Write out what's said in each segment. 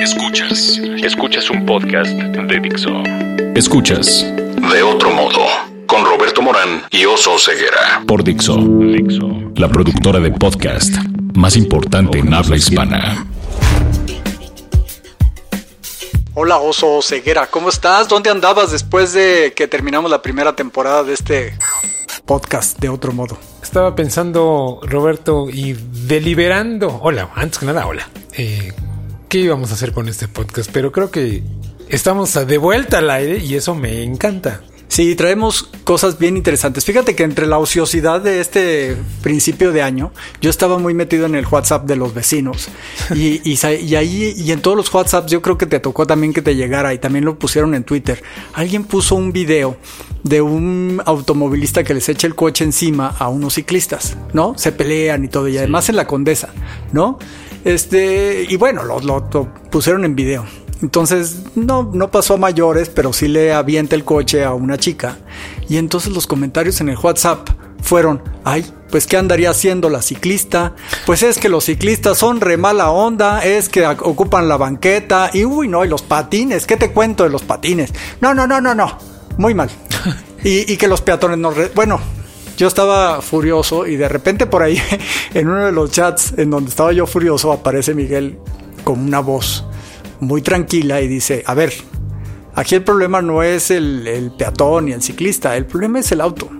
Escuchas. Escuchas un podcast de Dixo. Escuchas. De otro modo. Con Roberto Morán y Oso Ceguera. Por Dixo. Dixo. La productora de podcast más importante en habla hispana. Hola Oso Ceguera, ¿cómo estás? ¿Dónde andabas después de que terminamos la primera temporada de este podcast de otro modo? Estaba pensando, Roberto, y deliberando. Hola, antes que nada, hola. Eh, ¿Qué íbamos a hacer con este podcast? Pero creo que estamos de vuelta al aire y eso me encanta. Sí, traemos cosas bien interesantes. Fíjate que entre la ociosidad de este principio de año, yo estaba muy metido en el WhatsApp de los vecinos. Y, y, y, ahí, y en todos los WhatsApps, yo creo que te tocó también que te llegara y también lo pusieron en Twitter. Alguien puso un video de un automovilista que les echa el coche encima a unos ciclistas, ¿no? Se pelean y todo, y además en la condesa, ¿no? Este, y bueno, lo, lo, lo pusieron en video. Entonces, no, no pasó a mayores, pero sí le avienta el coche a una chica. Y entonces los comentarios en el WhatsApp fueron, ay, pues ¿qué andaría haciendo la ciclista? Pues es que los ciclistas son re mala onda, es que ocupan la banqueta, y uy, no, y los patines, ¿qué te cuento de los patines? No, no, no, no, no, muy mal. y, y que los peatones no... Re bueno, yo estaba furioso y de repente por ahí, en uno de los chats en donde estaba yo furioso, aparece Miguel con una voz muy tranquila y dice, a ver, aquí el problema no es el, peatón ni el ciclista, el problema es el auto.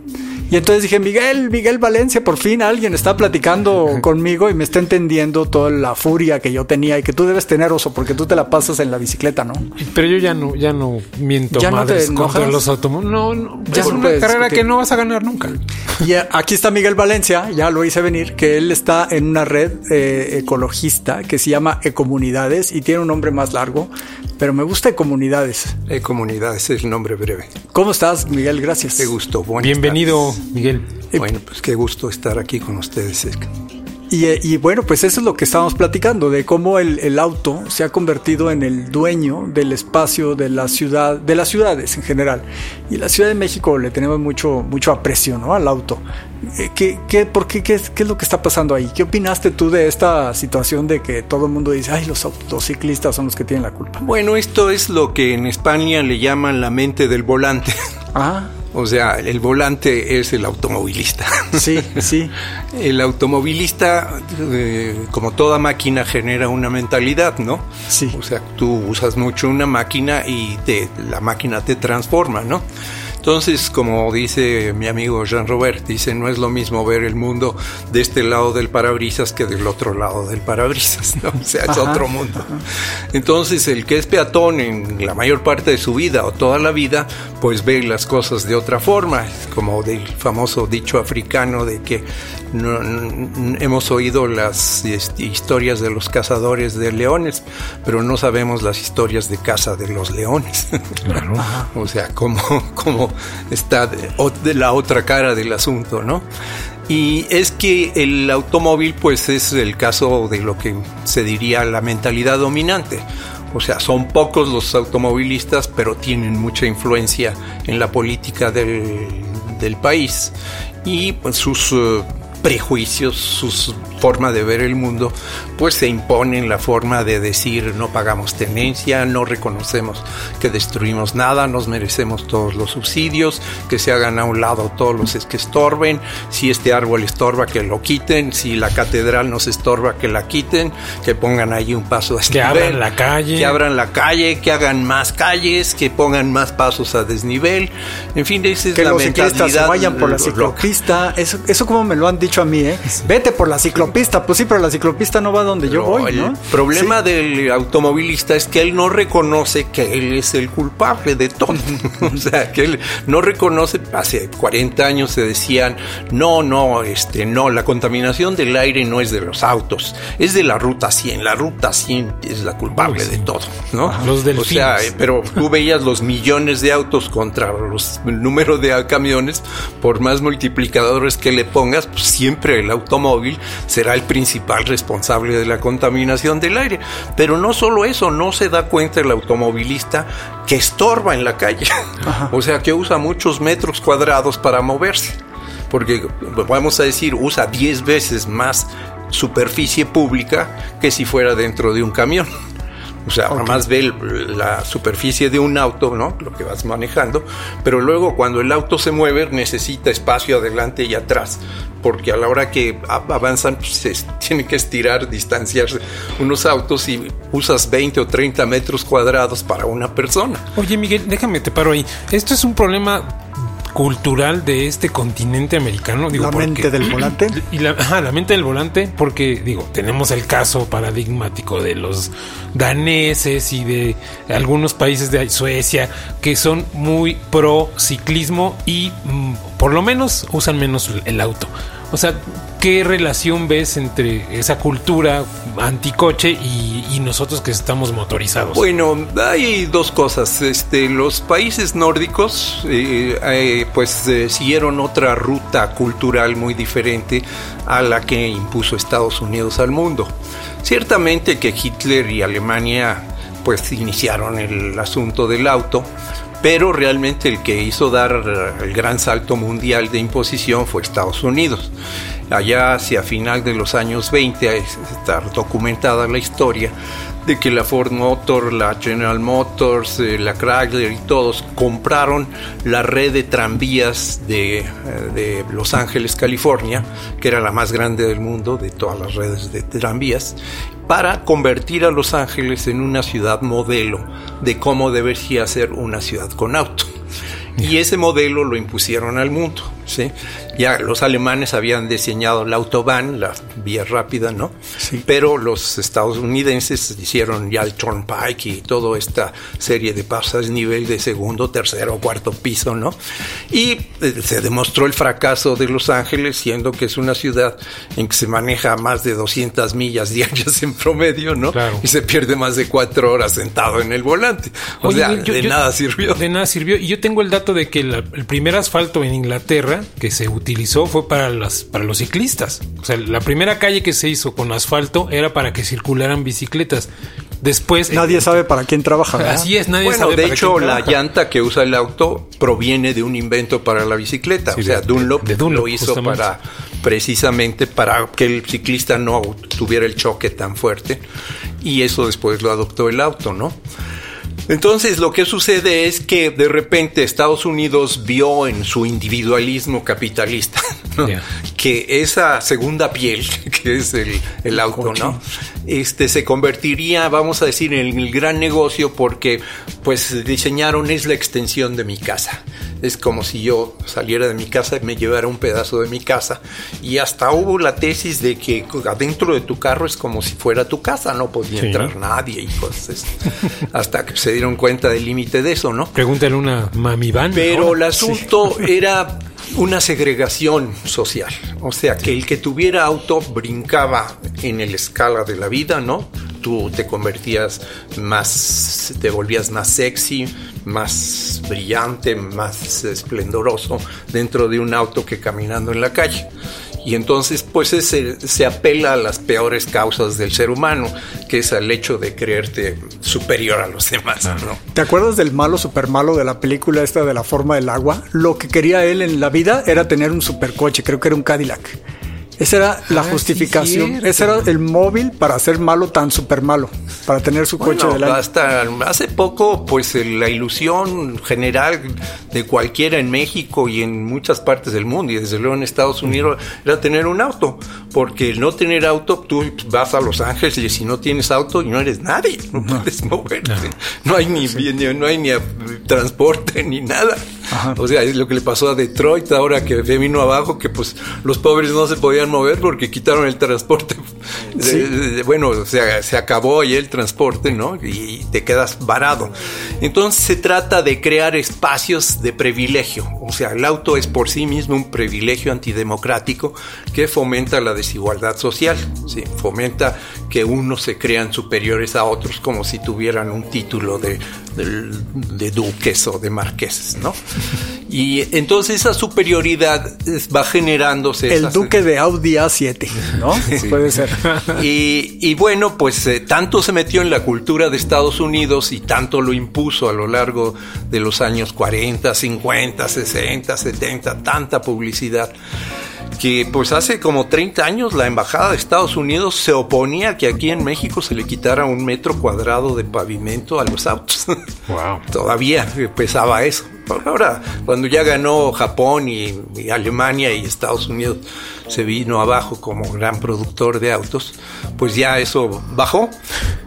Y entonces dije, Miguel, Miguel Valencia, por fin alguien está platicando conmigo y me está entendiendo toda la furia que yo tenía y que tú debes tener, oso, porque tú te la pasas en la bicicleta, ¿no? Pero yo ya no, ya no miento ¿Ya no madres te contra los automóviles. No, no, Ya es no una carrera que no vas a ganar nunca. Y aquí está Miguel Valencia, ya lo hice venir, que él está en una red eh, ecologista que se llama Ecomunidades y tiene un nombre más largo, pero me gusta Ecomunidades. Eh, comunidades es el nombre breve. ¿Cómo estás, Miguel? Gracias. Qué gusto. Buenas Bienvenido, Miguel. tardes. Bueno, pues qué gusto estar aquí con ustedes. Y, eh, y bueno, pues eso es lo que estábamos platicando, de cómo el, el auto se ha convertido en el dueño del espacio de la ciudad, de las ciudades en general. Y la Ciudad de México le tenemos mucho, mucho aprecio, ¿no? Al auto. Eh, ¿Qué, qué, por qué, qué, es- qué es lo que está pasando ahí? ¿Qué opinaste tú de esta situación de que todo el mundo dice, ay, los, autos, los ciclistas son los que tienen la culpa? Bueno, esto es lo que en España le llaman la mente del volante. Ah, O sea, el volante es el automovilista. sí, sí. El automovilista, eh, como toda máquina, genera una mentalidad, ¿no? Sí. O sea, tú usas mucho una máquina y te, la máquina te transforma, ¿no? Entonces, como dice mi amigo Jean Robert, dice, no es lo mismo ver el mundo de este lado del parabrisas que del otro lado del parabrisas, ¿no? O sea, es Ajá. otro mundo. Entonces, el que es peatón en la mayor parte de su vida o toda la vida, pues ve las cosas de otra forma, como del famoso dicho africano de que no, no- hemos oído las este, historias de los cazadores de leones, pero no sabemos las historias de caza de los leones. o sea, cómo, cómo está de la otra cara del asunto, ¿no? Y es que el automóvil, pues es el caso de lo que se diría la mentalidad dominante. O sea, son pocos los automovilistas, pero tienen mucha influencia en la política del, del país. Y pues, sus eh, prejuicios, su forma de ver el mundo, pues se imponen la forma de decir no pagamos tenencia, no reconocemos que destruimos nada, nos merecemos todos los subsidios, que se hagan a un lado todos los que estorben, si este árbol estorba que lo quiten, si la catedral nos estorba que la quiten, que pongan ahí un paso a Que abran la calle. que abran la calle, que hagan más calles, que pongan más pasos a desnivel, en fin, esa es que la los ciclistas se vayan por la ciclopista. Eso, eso como me lo han dicho a mí, ¿eh? Vete por la ciclopista. Pues sí, pero la ciclopista no va donde yo voy, el ¿no? problema del automovilista es que él no reconoce que él es el culpable de todo. o sea, que él no reconoce, hace 40 años se decían, no, no, este, no, la contaminación del aire no es de los autos, es de la ruta 100. La ruta 100 es la culpable Uy, sí. de todo, ¿no? Los o delfines. sea, eh, pero tú veías los millones de autos contra los, el número de camiones, por más multiplicadores que le pongas, pues siempre el automóvil será el principal responsable de la contaminación del aire. Pero no solo eso, no se da cuenta el automovilista que estorba en la calle. O sea, que usa muchos metros cuadrados para moverse. Porque, vamos a decir, usa 10 veces más superficie pública que si fuera dentro de un camión. O sea, nada más ve la superficie de un auto, ¿no? Lo que vas manejando, pero luego cuando el auto se mueve necesita espacio adelante y atrás, porque a la hora que avanzan pues, se tiene que estirar, distanciarse unos autos y usas 20 o 30 metros cuadrados para una persona. Oye, Miguel, déjame te paro ahí. Esto es un problema cultural de este continente americano. Digo, la mente del volante. Y la, la mente del volante, porque digo, tenemos el caso paradigmático de los daneses y de algunos países de Suecia que son muy pro ciclismo y mm, por lo menos usan menos el auto. O sea, ¿qué relación ves entre esa cultura anticoche y, nosotros que estamos motorizados? Bueno, hay dos cosas. Este, los países nórdicos, eh, eh, pues eh, siguieron otra ruta cultural muy diferente a la que impuso Estados Unidos al mundo. Ciertamente que Hitler y Alemania, pues iniciaron el asunto del auto pero realmente el que hizo dar el gran salto mundial de imposición fue Estados Unidos. Allá hacia final de los años 20 está documentada la historia de que la Ford Motor, la General Motors, eh, la Chrysler y todos compraron la red de tranvías de, eh, de, Los Ángeles, California, que era la más grande del mundo de todas las redes de tranvías, para convertir a Los Ángeles en una ciudad modelo de cómo debería ser una ciudad con auto. Y ese modelo lo impusieron al mundo. ¿sí? Ya los alemanes habían diseñado la autobahn, la vía rápida, ¿no? Sí. Pero los estadounidenses hicieron ya el Turnpike y toda esta serie de pasas nivel de segundo, tercero, cuarto piso, ¿no? Y eh, se demostró el fracaso de Los Ángeles, siendo que es una ciudad en que se maneja más de 200 millas diarias en promedio, ¿no? Claro. Y se pierde más de cuatro horas sentado en el volante. O sea, de nada sirvió. De nada sirvió. Y yo tengo el dato de que la, el primer asfalto en Inglaterra que se utilizó fue para, las, para los ciclistas. O sea, la primera calle que se hizo con asfalto era para que circularan bicicletas. Después. Nadie sabe para quién trabaja. Así es, nadie bueno, sabe. De hecho, la llanta que usa el auto proviene de un invento para la bicicleta. o sea, Dunlop, de Dunlop lo hizo para precisamente para que el ciclista no tuviera el choque tan fuerte. Y eso después lo adoptó el auto, ¿no? Entonces lo que sucede es que de repente Estados Unidos vio en su individualismo capitalista ¿no? yeah. que esa segunda piel, que es el, el auto, ¿no? Este se convertiría, vamos a decir, en el gran negocio porque pues diseñaron es la extensión de mi casa. Es como si yo saliera de mi casa y me llevara un pedazo de mi casa. Y hasta hubo la tesis de que adentro de tu carro es como si fuera tu casa, no podía sí. entrar nadie y cosas. hasta que se dieron cuenta del límite de eso, ¿no? Pregúntale a una mami van. Pero el asunto sí. era una segregación social. O sea, que el que tuviera auto brincaba en el escala de la vida, ¿no? Tú te convertías más, te volvías más sexy, más brillante, más esplendoroso dentro de un auto que caminando en la calle. Y entonces, pues se, se, apela a las peores causas del ser humano, que es el hecho de creerte superior a los demás. ¿no? ¿Te acuerdas del malo super malo de la película esta de la forma del agua? Lo que quería él en la vida era tener un supercoche, creo que era un Cadillac. Esa era la ah, justificación. Sí, Ese era el móvil para ser malo tan super malo, para tener su coche bueno, del año. Hasta hace poco, pues la ilusión general de cualquiera en México y en muchas partes del mundo, y desde luego en Estados Unidos, era tener un auto. Porque el no tener auto, tú vas a Los Ángeles y si no tienes auto, no eres nadie, no puedes moverte. No, no hay ni, sí. ni, no hay ni transporte ni nada. Ajá. O sea, es lo que le pasó a Detroit ahora que vino abajo, que pues los pobres no se podían mover porque quitaron el transporte. Sí. Bueno, o sea, se acabó ahí el transporte, ¿no? Y te quedas varado. Entonces se trata de crear espacios de privilegio. O sea, el auto es por sí mismo un privilegio antidemocrático que fomenta la desigualdad social. ¿sí? Fomenta que unos se crean superiores a otros como si tuvieran un título de, de, de duques o de marqueses, ¿no? Y entonces esa superioridad va generándose. El duque de Audi A7, ¿no? Sí. Puede ser. Y, y bueno, pues eh, tanto se metió en la cultura de Estados Unidos y tanto lo impuso a lo largo de los años 40, 50, 60, 70, tanta publicidad que pues hace como 30 años la embajada de Estados Unidos se oponía que aquí en México se le quitara un metro cuadrado de pavimento a los autos. Wow. Todavía pesaba eso. Ahora, cuando ya ganó Japón y, y, Alemania y Estados Unidos se vino abajo como gran productor de autos, pues ya eso bajó.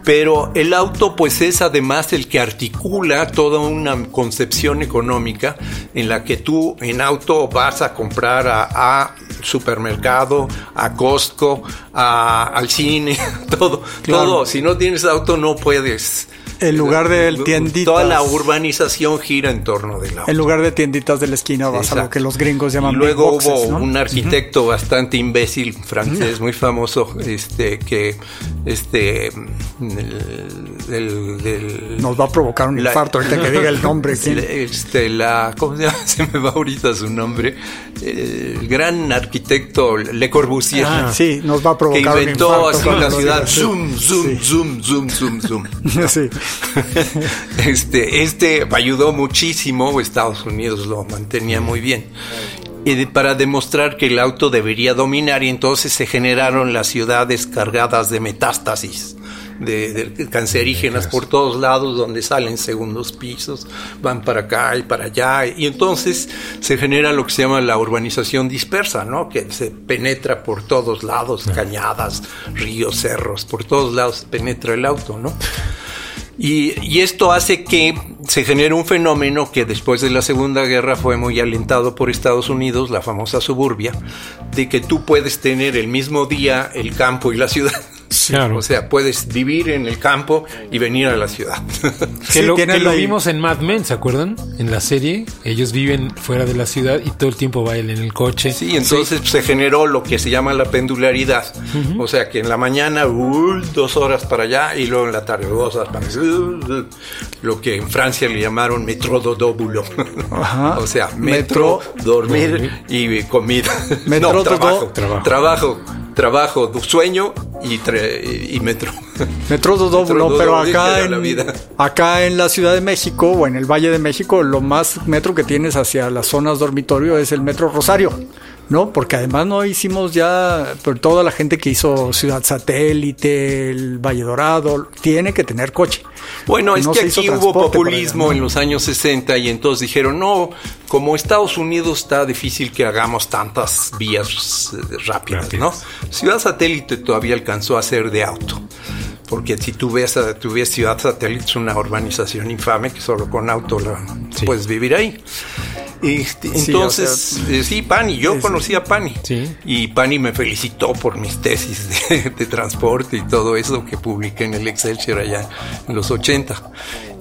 Pero el auto pues es además el que articula toda una concepción económica en la que tú en auto vas a comprar a, a supermercado, a Costco, a, al cine, todo, claro. todo. Si no tienes auto no puedes en lugar de tienditas. Toda la urbanización gira en torno del auto. En lugar de tienditas de la esquina vas Exacto. a lo que los gringos llaman Y luego boxes, hubo ¿no? un arquitecto uh -huh. bastante imbécil francés, muy famoso, este que este el, el, el, nos va a provocar un la, infarto ahorita que diga el nombre. ¿sí? Este la ¿cómo se llama? Se me va ahorita su nombre. El gran arquitecto Le Corbusier. Ah, sí, nos va a provocar que inventó un infarto así la ciudad. Zoom, zoom, sí. zoom, zoom, zoom, zoom. sí. este, este ayudó muchísimo, Estados Unidos lo mantenía muy bien. Y para demostrar que el auto debería dominar, y entonces se generaron las ciudades cargadas de metástasis. De, de, cancerígenas por todos lados donde salen segundos pisos, van para acá y para allá y entonces se genera lo que se llama la urbanización dispersa, ¿no? Que se penetra por todos lados, cañadas, ríos, cerros, por todos lados penetra el auto, ¿no? Y, y, esto hace que se genere un fenómeno que después de la Segunda Guerra fue muy alentado por Estados Unidos, la famosa suburbia, de que tú puedes tener el mismo día el campo y la ciudad. Claro. O sea, puedes vivir en el campo y venir a la ciudad. que lo, que lo vimos en Mad Men, ¿se acuerdan? En la serie, ellos viven fuera de la ciudad y todo el tiempo bailan en el coche. Sí, entonces sí. se generó lo que se llama la pendularidad. Uh -huh. O sea, que en la mañana, uh, dos horas para allá y luego en la tarde, dos horas para allá. Uh, lo que en Francia le llamaron metrododóbulo. o sea, metro, metro dormir, dormir, y comida. Metro, no, trabajo, trabajo. Trabajo, trabajo, sueño y, y metro. Metro Dodóbulo, pero acá en, acá en la Ciudad de México o en el Valle de México, lo más metro que tienes hacia las zonas dormitorio es el Metro Rosario. ¿No? Porque además no hicimos ya, por toda la gente que hizo Ciudad Satélite, el Valle Dorado, tiene que tener coche. Bueno, es que aquí hubo populismo allá, ¿no? en los años 60 y entonces dijeron, no, como Estados Unidos está difícil que hagamos tantas vías rápidas, ¿no? Ciudad Satélite todavía alcanzó a ser de auto porque si tú ves, tú ves Ciudad Satélite es una urbanización infame que solo con auto la, sí. puedes vivir ahí. Este, entonces, sí, o sea, eh, sí, Pani, yo sí, conocí a Pani. Sí. Y Pani me felicitó por mis tesis de, de, transporte y todo eso que publiqué en el Excelsior allá en los 80.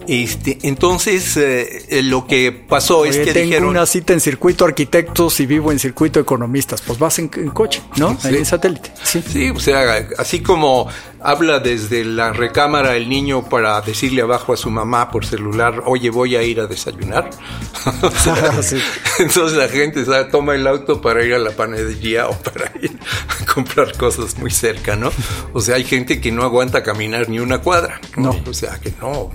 Este, entonces, eh, lo que pasó Oye, es que tengo dijeron... una cita en circuito arquitectos y vivo en circuito economistas. Pues vas en, en coche, ¿no? Sí. En satélite. Sí. sí, o sea, así como habla desde la recámara el niño para decirle abajo a su mamá por celular, oye, voy a ir a desayunar. o sea, sí. Entonces la gente toma el auto para ir a la panadería o para ir a comprar cosas muy cerca, ¿no? O sea, hay gente que no aguanta caminar ni una cuadra. No. no. O sea, que no,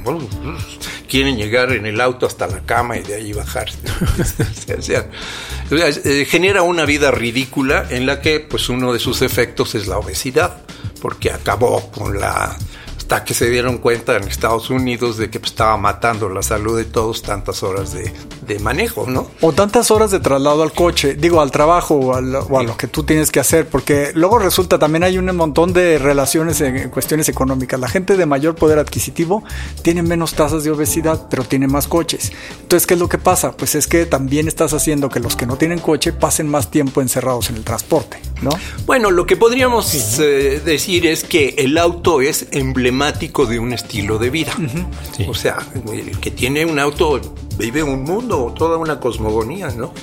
quieren llegar en el auto hasta la cama y de ahí bajar. eh, genera una vida ridícula en la que pues uno de sus efectos es la obesidad porque acabó con la hasta que se dieron cuenta en Estados Unidos de que pues, estaba matando la salud de todos tantas horas de, de, manejo, ¿no? O tantas horas de traslado al coche, digo, al trabajo o, al, o a lo que tú tienes que hacer, porque luego resulta también hay un montón de relaciones en, en, cuestiones económicas. La gente de mayor poder adquisitivo tiene menos tasas de obesidad, pero tiene más coches. Entonces, ¿qué es lo que pasa? Pues es que también estás haciendo que los que no tienen coche pasen más tiempo encerrados en el transporte, ¿no? Bueno, lo que podríamos sí. eh, decir es que el auto es emblemático de un estilo de vida. Uh -huh. sí. O sea, el que tiene un auto vive un mundo, toda una cosmogonía, ¿no?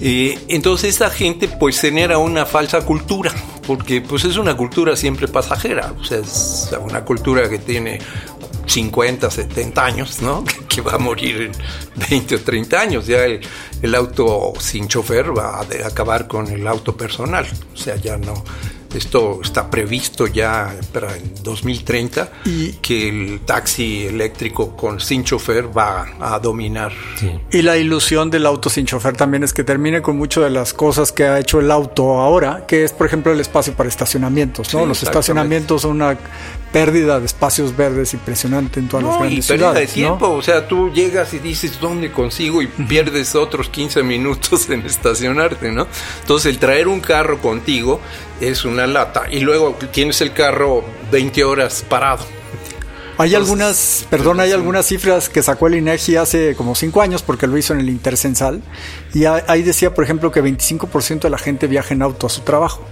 Eh, entonces esa gente pues genera una falsa cultura, porque pues es una cultura siempre pasajera, o sea, es una cultura que tiene 50, 70 años, ¿no? Que va a morir en 20 o 30 años. Ya el, el auto sin chofer va a acabar con el auto personal. O sea, ya no, Esto está previsto ya para el 2030 y que el taxi eléctrico con sin chofer va a dominar. Y la ilusión del auto sin chofer también es que termine con muchas de las cosas que ha hecho el auto ahora, que es por ejemplo el espacio para estacionamientos. ¿no? Los estacionamientos son una pérdida de espacios verdes impresionante en todas las grandes y pérdida de tiempo, o sea, tú llegas y dices dónde consigo y pierdes otros 15 minutos en estacionarte, ¿no? Entonces el traer un carro contigo es una lata. Y luego tienes el carro 20 horas parado. Hay algunas, perdón, hay algunas cifras que sacó el INEGI hace como cinco años porque lo hizo en el Intercensal. Y ahí decía, por ejemplo, que 25% de la gente viaja en auto a su trabajo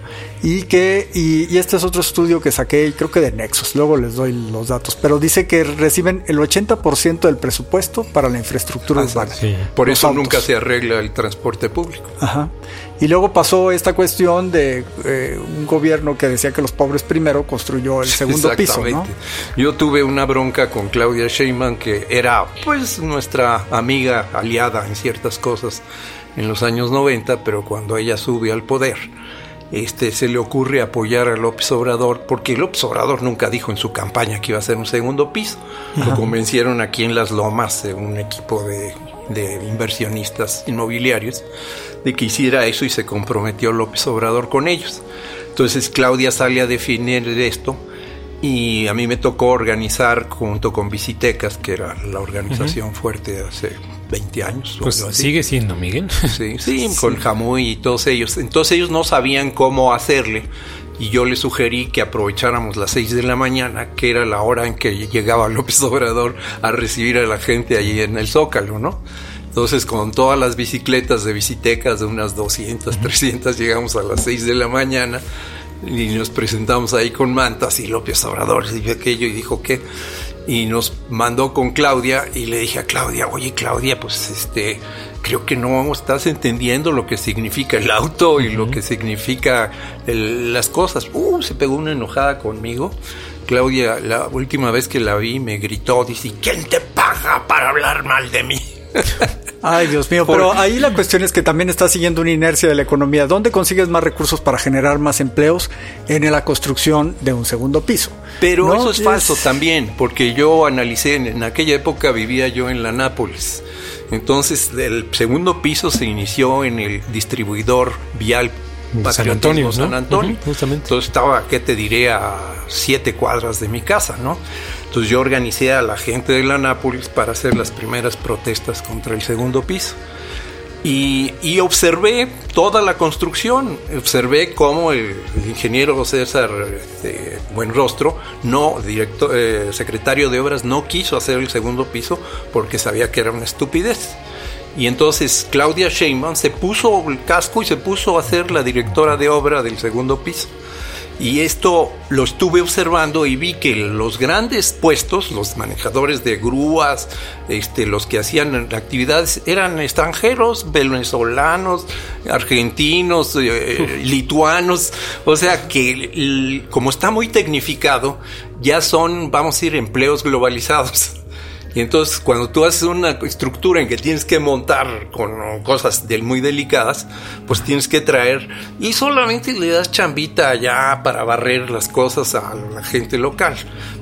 y que y, este es otro estudio que saqué, creo que de Nexos, luego les doy los datos, pero dice que reciben el 80% del presupuesto para la infraestructura urbana. Por eso nunca se arregla el transporte público. Ajá. Y luego pasó esta cuestión de eh, un gobierno que decía que los pobres primero construyó el segundo piso. ¿no? Yo tuve una bronca con Claudia Sheinbaum que era pues nuestra amiga aliada en ciertas cosas en los años 90, pero cuando ella sube al poder, este, se le ocurre apoyar a López Obrador, porque López Obrador nunca dijo en su campaña que iba a ser un segundo piso. Lo convencieron aquí en Las Lomas, un equipo de, de inversionistas inmobiliarios de que hiciera eso y se comprometió López Obrador con ellos. Entonces Claudia sale a definir esto y a mí me tocó organizar junto con Visitecas, que era la organización fuerte hace 20 años. Pues sigue siendo, Miguel. Sí, sí, con Jamuy y todos ellos. Entonces ellos no sabían cómo hacerle y yo le sugerí que aprovecháramos las 6 de la mañana, que era la hora en que llegaba López Obrador a recibir a la gente allí en el Zócalo, ¿no? Entonces, con todas las bicicletas de bicitecas, de unas 200, 300, llegamos a las 6 de la mañana y nos presentamos ahí con mantas y López Obrador y aquello y dijo que y nos mandó con Claudia y le dije a Claudia, oye Claudia, pues este, creo que no estás entendiendo lo que significa el auto y lo que significa las cosas. Uh, se pegó una enojada conmigo. Claudia, la última vez que la vi, me gritó, dice, ¿quién te paga para hablar mal de mí? Ay, Dios mío, pero ahí la cuestión es que también está siguiendo una inercia de la economía. ¿Dónde consigues más recursos para generar más empleos? En la construcción de un segundo piso. Pero eso es, falso también, porque yo analicé, en, aquella época vivía yo en la Nápoles. Entonces, el segundo piso se inició en el distribuidor vial San Antonio, San Antonio. justamente. Entonces estaba, ¿qué te diré? A siete cuadras de mi casa, ¿no? Entonces yo organicé a la gente de la Nápoles para hacer las primeras protestas contra el segundo piso. Y, observé toda la construcción, observé cómo el, ingeniero César este, Buenrostro, no director, eh, secretario de obras, no quiso hacer el segundo piso porque sabía que era una estupidez. Y entonces Claudia Sheinbaum se puso el casco y se puso a hacer la directora de obra del segundo piso. Y esto lo estuve observando y vi que los grandes puestos, los manejadores de grúas, este, los que hacían actividades, eran extranjeros, venezolanos, argentinos, eh, lituanos. O sea que como está muy tecnificado, ya son, vamos a ir, empleos globalizados. Y entonces cuando tú haces una estructura en que tienes que montar con cosas muy delicadas, pues tienes que traer y solamente le das chambita allá para barrer las cosas a la gente local.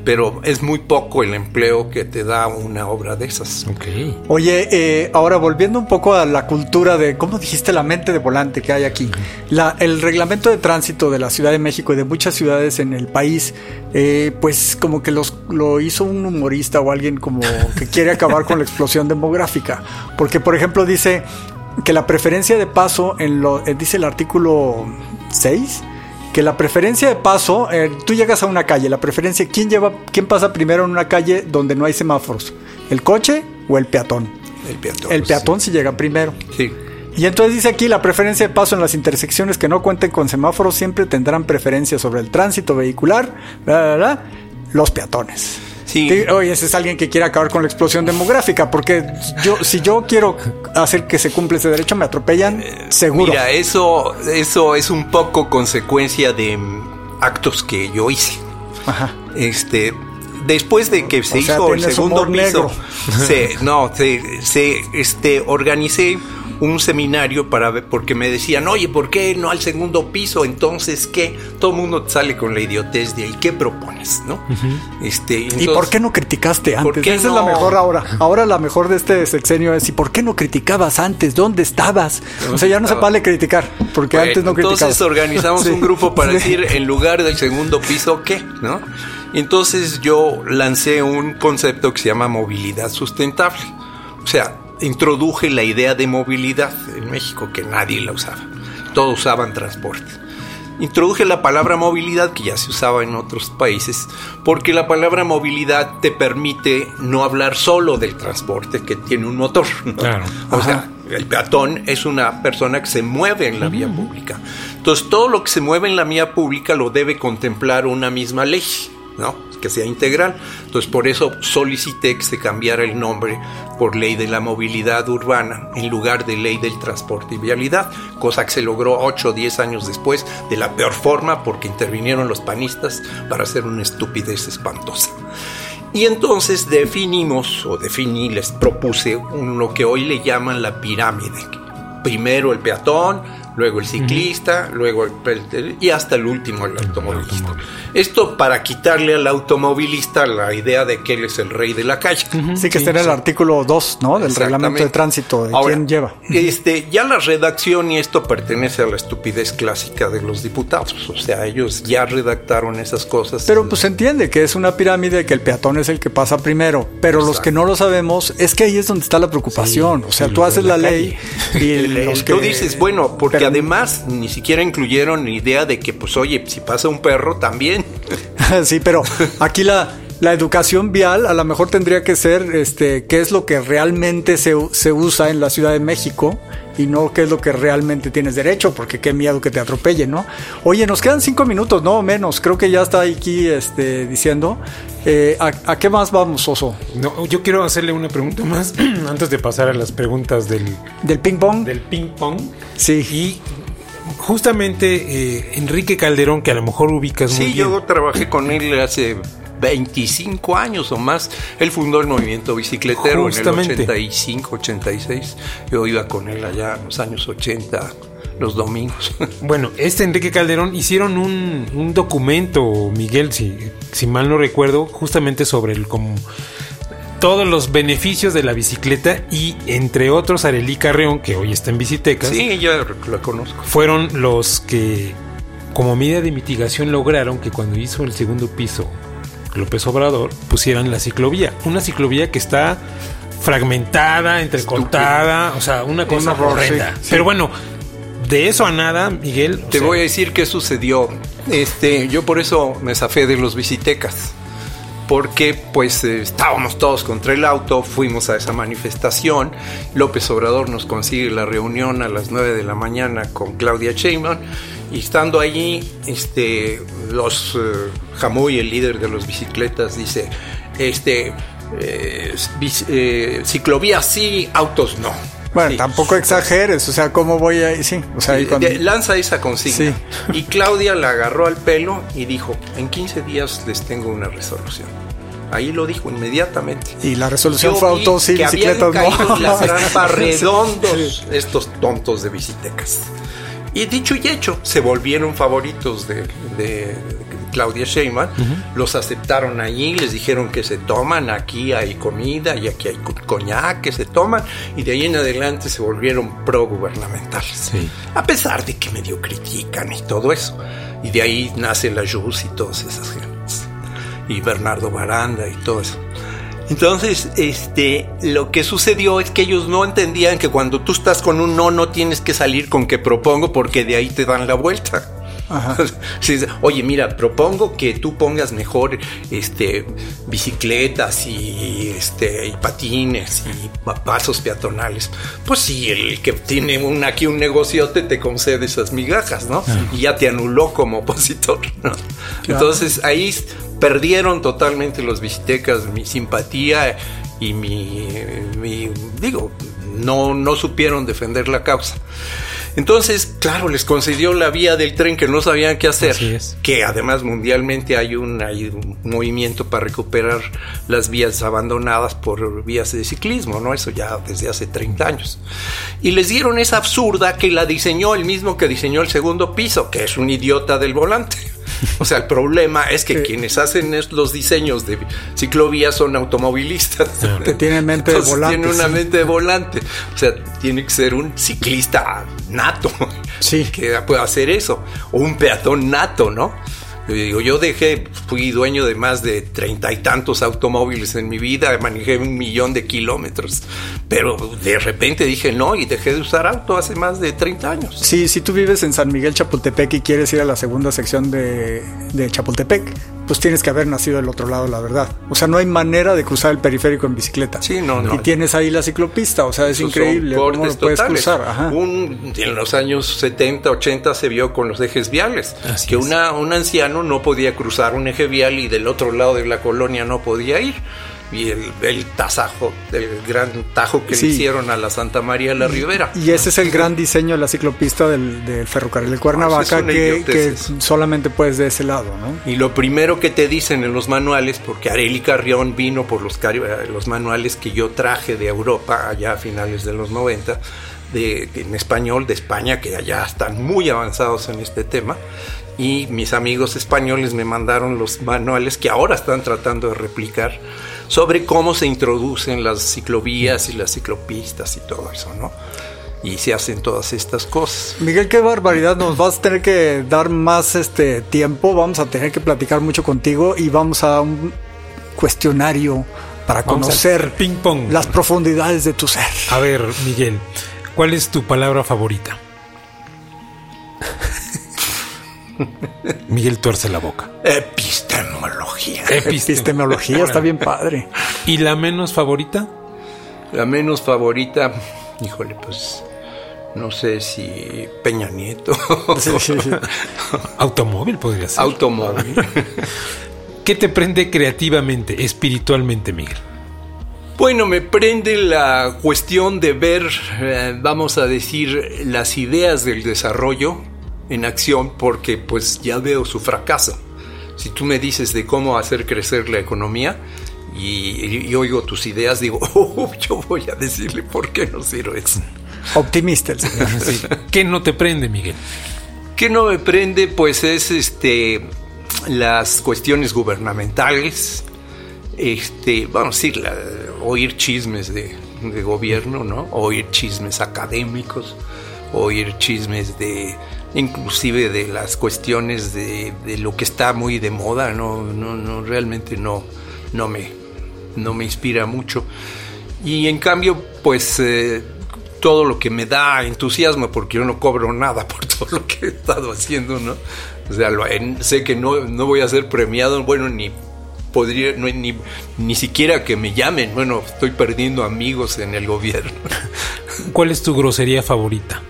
Pero es muy poco el empleo que te da una obra de esas. Okay. Oye, eh, ahora volviendo un poco a la cultura de, ¿cómo dijiste la mente de volante que hay aquí? La, el reglamento de tránsito de la Ciudad de México y de muchas ciudades en el país, eh, pues como que los, lo hizo un humorista o alguien como que quiere acabar con la explosión demográfica. Porque, por ejemplo, dice que la preferencia de paso, en lo, eh, dice el artículo 6, que la preferencia de paso, eh, tú llegas a una calle, la preferencia, ¿quién, lleva, ¿quién pasa primero en una calle donde no hay semáforos? ¿El coche o el peatón? El peatón. El peatón si llega primero. Sí. Y entonces dice aquí, la preferencia de paso en las intersecciones que no cuenten con semáforos siempre tendrán preferencia sobre el tránsito vehicular, los peatones. Sí. Oye, ese es alguien que quiere acabar con la explosión demográfica, porque yo, si yo quiero hacer que se cumpla ese derecho, me atropellan, eh, seguro. Mira, eso, eso es un poco consecuencia de actos que yo hice. Ajá. Este, después de que se hizo el segundo piso, se, no, se, se este, organicé un seminario para ver, porque me decían, oye, ¿por qué no al segundo piso? Entonces, ¿qué? Todo el mundo sale con la idiotez de ahí, ¿qué propones? ¿no? este, ¿Y por qué no criticaste antes? Esa es la mejor ahora. Ahora la mejor de este sexenio es, ¿y por qué no criticabas antes? ¿Dónde estabas? o sea, ya no se vale criticar, porque antes no criticabas. Entonces organizamos un grupo para decir, en lugar del segundo piso, ¿qué? ¿No? Entonces yo lancé un concepto que se llama movilidad sustentable. O sea, introduje la idea de movilidad en México, que nadie la usaba. Todos usaban transporte. Introduje la palabra movilidad, que ya se usaba en otros países, porque la palabra movilidad te permite no hablar solo del transporte que tiene un motor. O sea, el peatón es una persona que se mueve en la vía pública. Entonces, todo lo que se mueve en la vía pública lo debe contemplar una misma ley, que sea integral. Entonces por eso solicité que se cambiara el nombre por ley de la movilidad urbana en lugar de ley del transporte y vialidad, cosa que se logró 8 o 10 años después de la peor forma porque intervinieron los panistas para hacer una estupidez espantosa. Y entonces definimos, o definí, les propuse lo que hoy le llaman la pirámide. Primero el peatón, luego el ciclista, luego el, y hasta el último el automovilista. Esto para quitarle al automovilista la idea de que él es el rey de la calle. Sí, que está en el artículo 2, ¿no? Del reglamento de tránsito, de quién lleva. Este, ya la redacción y esto pertenece a la estupidez clásica de los diputados, o sea, ellos ya redactaron esas cosas. Pero pues se entiende que es una pirámide que el peatón es el que pasa primero, pero los que no lo sabemos es que ahí es donde está la preocupación, o sea, tú haces la, ley y los que... Tú dices, bueno, porque además ni siquiera incluyeron idea de que pues oye, si pasa un perro también. Sí, pero aquí la, la educación vial a lo mejor tendría que ser este, qué es lo que realmente se, se, usa en la Ciudad de México y no qué es lo que realmente tienes derecho, porque qué miedo que te atropellen, ¿no? Oye, nos quedan cinco minutos, no menos, creo que ya está aquí este, diciendo. Eh, ¿a, qué más vamos, Oso? No, yo quiero hacerle una pregunta más antes de pasar a las preguntas del... ¿Del ping pong? Del ping pong. Sí. Y justamente eh, Enrique Calderón, que a lo mejor ubicas muy bien. Sí, yo trabajé con él hace 25 años o más. Él fundó el movimiento bicicletero en el 85, 86. Yo iba con él allá en los años 80 los domingos. Bueno, este Enrique Calderón hicieron un, un documento, Miguel, si, si mal no recuerdo, justamente sobre el como todos los beneficios de la bicicleta y entre otros Arelí Carreón, que hoy está en Bicitecas. Sí, ya la conozco. Fueron los que como medida de mitigación lograron que cuando hizo el segundo piso López Obrador pusieran la ciclovía, una ciclovía que está fragmentada, entrecortada, o sea, una cosa horrenda. Pero bueno, de eso a nada, Miguel. Te voy a decir qué sucedió. Este, yo por eso me zafé de los bicitecas porque pues eh, estábamos todos contra el auto, fuimos a esa manifestación, López Obrador nos consigue la reunión a las 9 de la mañana con Claudia Sheinbaum y estando allí, este, los uh, el líder de los bicicletas, dice, este, eh, ciclovía sí, autos no. Bueno, tampoco exageres, o sea, ¿cómo voy a...? Sí, o sea, Lanza esa consigna. Y Claudia la agarró al pelo y dijo, en 15 días les tengo una resolución. Ahí lo dijo inmediatamente. Y la resolución fue autos y bicicletas, ¿no? las trampas redondos estos tontos de bicitecas. Y dicho y hecho, se volvieron favoritos de, Claudia Sheinbaum, los aceptaron allí, les dijeron que se toman, aquí hay comida y aquí hay coñac que se toman, y de ahí en adelante se volvieron pro-gubernamentales. A pesar de que medio critican y todo eso. Y de ahí nace la JUS y todas esas gentes. Y Bernardo Baranda y todo eso. Entonces, este, lo que sucedió es que ellos no entendían que cuando tú estás con un no, no tienes que salir con que propongo porque de ahí te dan la vuelta. Oye, mira, propongo que tú pongas mejor este, bicicletas y, este, y patines y pasos peatonales. Pues sí, el que tiene un, aquí un negociote te concede esas migajas, ¿no? Y ya te anuló como opositor, Entonces ahí perdieron totalmente los bicitecas mi simpatía y mi, mi digo, no, no supieron defender la causa. Entonces, claro, les concedió la vía del tren que no sabían qué hacer. Que además mundialmente hay un, hay un movimiento para recuperar las vías abandonadas por vías de ciclismo, ¿no? Eso ya desde hace 30 años. Y les dieron esa absurda que la diseñó el mismo que diseñó el segundo piso, que es un idiota del volante. O sea, el problema es que quienes hacen los diseños de ciclovías son automovilistas. Que tienen mente de volante. Tienen una mente de volante. O sea, tiene que ser un ciclista nato. Sí. Que pueda hacer eso. O un peatón nato, ¿no? Digo, yo dejé, fui dueño de más de treinta y tantos automóviles en mi vida, manejé un millón de kilómetros, pero de repente dije no y dejé de usar auto hace más de 30 años. Sí, si tú vives en San Miguel Chapultepec y quieres ir a la segunda sección de, de Chapultepec, pues tienes que haber nacido del otro lado, la verdad. O sea, no hay manera de cruzar el periférico en bicicleta. Sí, no, no. Y tienes ahí la ciclopista, o sea, es increíble cómo lo puedes cruzar. en los años 70, 80 se vio con los ejes viales, que una, un anciano no podía cruzar un eje vial y del otro lado de la colonia no podía ir y el, el tasajo, el gran tajo que le hicieron a la Santa María de la Ribera. Y ese es el gran diseño de la ciclopista del, ferrocarril de Cuernavaca, que, solamente puedes de ese lado, ¿no? Y lo primero que te dicen en los manuales, porque Areli Carrión vino por los, los manuales que yo traje de Europa allá a finales de los 90, de, en español de España, que allá están muy avanzados en este tema, y mis amigos españoles me mandaron los manuales que ahora están tratando de replicar sobre cómo se introducen las ciclovías y las ciclopistas y todo eso, ¿no? Y se hacen todas estas cosas. Miguel, qué barbaridad, nos vas a tener que dar más este tiempo, vamos a tener que platicar mucho contigo y vamos a un cuestionario para conocer ping -pong. las profundidades de tu ser. A ver, Miguel, ¿cuál es tu palabra favorita? Miguel tuerce la boca. Epistemología. Epistemología está bien padre. ¿Y la menos favorita? La menos favorita, híjole, pues no sé si Peña Nieto. Automóvil podría ser. Automóvil. ¿Qué te prende creativamente, espiritualmente, Miguel? Bueno, me prende la cuestión de ver, eh, vamos a decir, las ideas del desarrollo en acción porque pues ya veo su fracaso. Si tú me dices de cómo hacer crecer la economía y, oigo tus ideas, digo, oh, yo voy a decirle por qué no sirve eso. Optimista el señor. ¿Qué no te prende, Miguel? ¿Qué no me prende? Pues es este las cuestiones gubernamentales, este, vamos a decir, oír chismes de, de gobierno, ¿no? Oír chismes académicos, oír chismes de inclusive de las cuestiones de, lo que está muy de moda, no, no, no realmente no, no, me, no me inspira mucho. Y en cambio, pues eh, todo lo que me da entusiasmo, porque yo no cobro nada por todo lo que he estado haciendo, ¿no? O sea, sé que no, no voy a ser premiado, bueno, ni podría, ni, ni siquiera que me llamen, bueno, estoy perdiendo amigos en el gobierno. ¿Cuál es tu grosería favorita?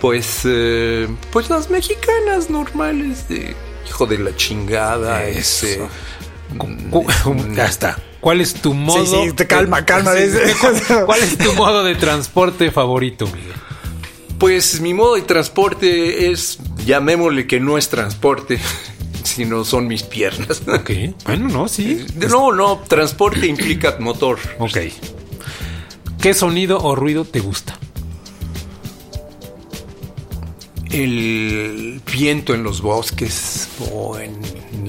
Pues, eh, pues las mexicanas normales de hijo de la chingada, ese. Mm, ya está. ¿Cuál es tu modo? Sí, sí, calma, calma. ¿Cuál es tu modo de transporte favorito, Miguel? Pues mi modo de transporte es, llamémosle que no es transporte, sino son mis piernas. Ok, bueno, no, sí. No, no, transporte implica motor. Ok. ¿Qué sonido o ruido te gusta? El viento en los bosques o en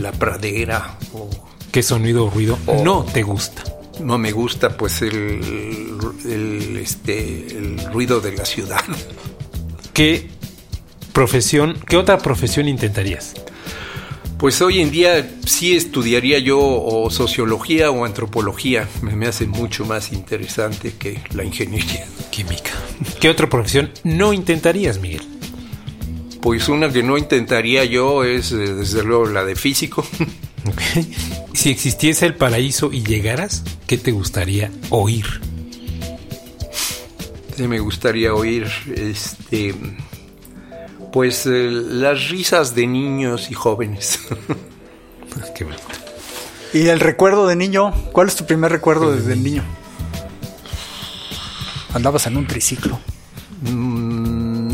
la pradera. O, ¿Qué sonido o ruido no te gusta? No me gusta pues el, el, este, el ruido de la ciudad. ¿Qué profesión, qué otra profesión intentarías? Pues hoy en día sí estudiaría yo o sociología o antropología. Me, me, hace mucho más interesante que la ingeniería. Química. ¿Qué otra profesión no intentarías, Miguel? Pues una que no intentaría yo es, eh, desde luego, la de físico. Si existiese el paraíso y llegaras, ¿qué te gustaría oír? Sí, me gustaría oír, este, pues eh, las risas de niños y jóvenes. Qué bueno. ¿Y el recuerdo de niño? ¿Cuál es tu primer recuerdo desde el niño? Andabas en un triciclo. Mm,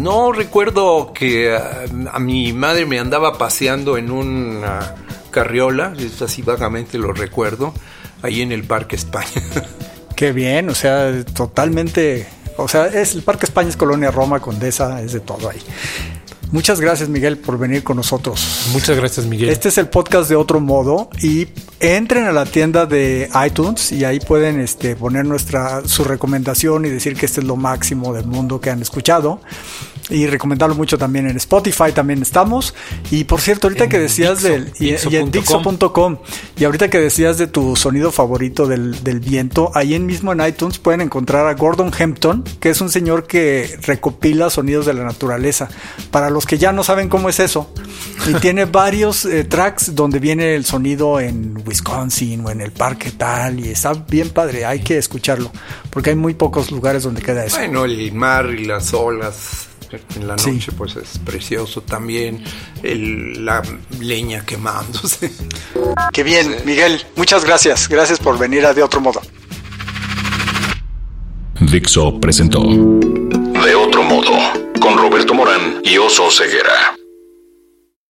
no recuerdo que a, a, mi madre me andaba paseando en una carriola, así vagamente lo recuerdo, ahí en el Parque España. Qué bien, o sea, totalmente, o sea, es el Parque España es Colonia Roma, Condesa, es de todo ahí. Muchas gracias, Miguel, por venir con nosotros. Muchas gracias, Miguel. Este es el podcast de otro modo y entren a la tienda de iTunes y ahí pueden este, poner nuestra su recomendación y decir que este es lo máximo del mundo que han escuchado y recomendarlo mucho también en Spotify también estamos. Y por cierto ahorita En que decías Dixo, del y, Dixo y en punto com. Dixo.com y ahorita que decías de tu sonido favorito del, del viento ahí en mismo en iTunes pueden encontrar a Gordon Hampton que es un señor que recopila sonidos de la naturaleza. Para los que ya no saben cómo es eso y tiene varios eh, tracks donde viene el sonido en Wisconsin o en el parque tal y está bien padre hay que escucharlo porque hay muy pocos lugares donde queda eso. Bueno, el mar y las olas en la Sí. noche pues es precioso también, el- la leña quemándose. Qué bien, Miguel. Muchas gracias. Gracias por venir a De Otro Modo. Dixo presentó De otro modo con Roberto Morán y Oso Ceguera.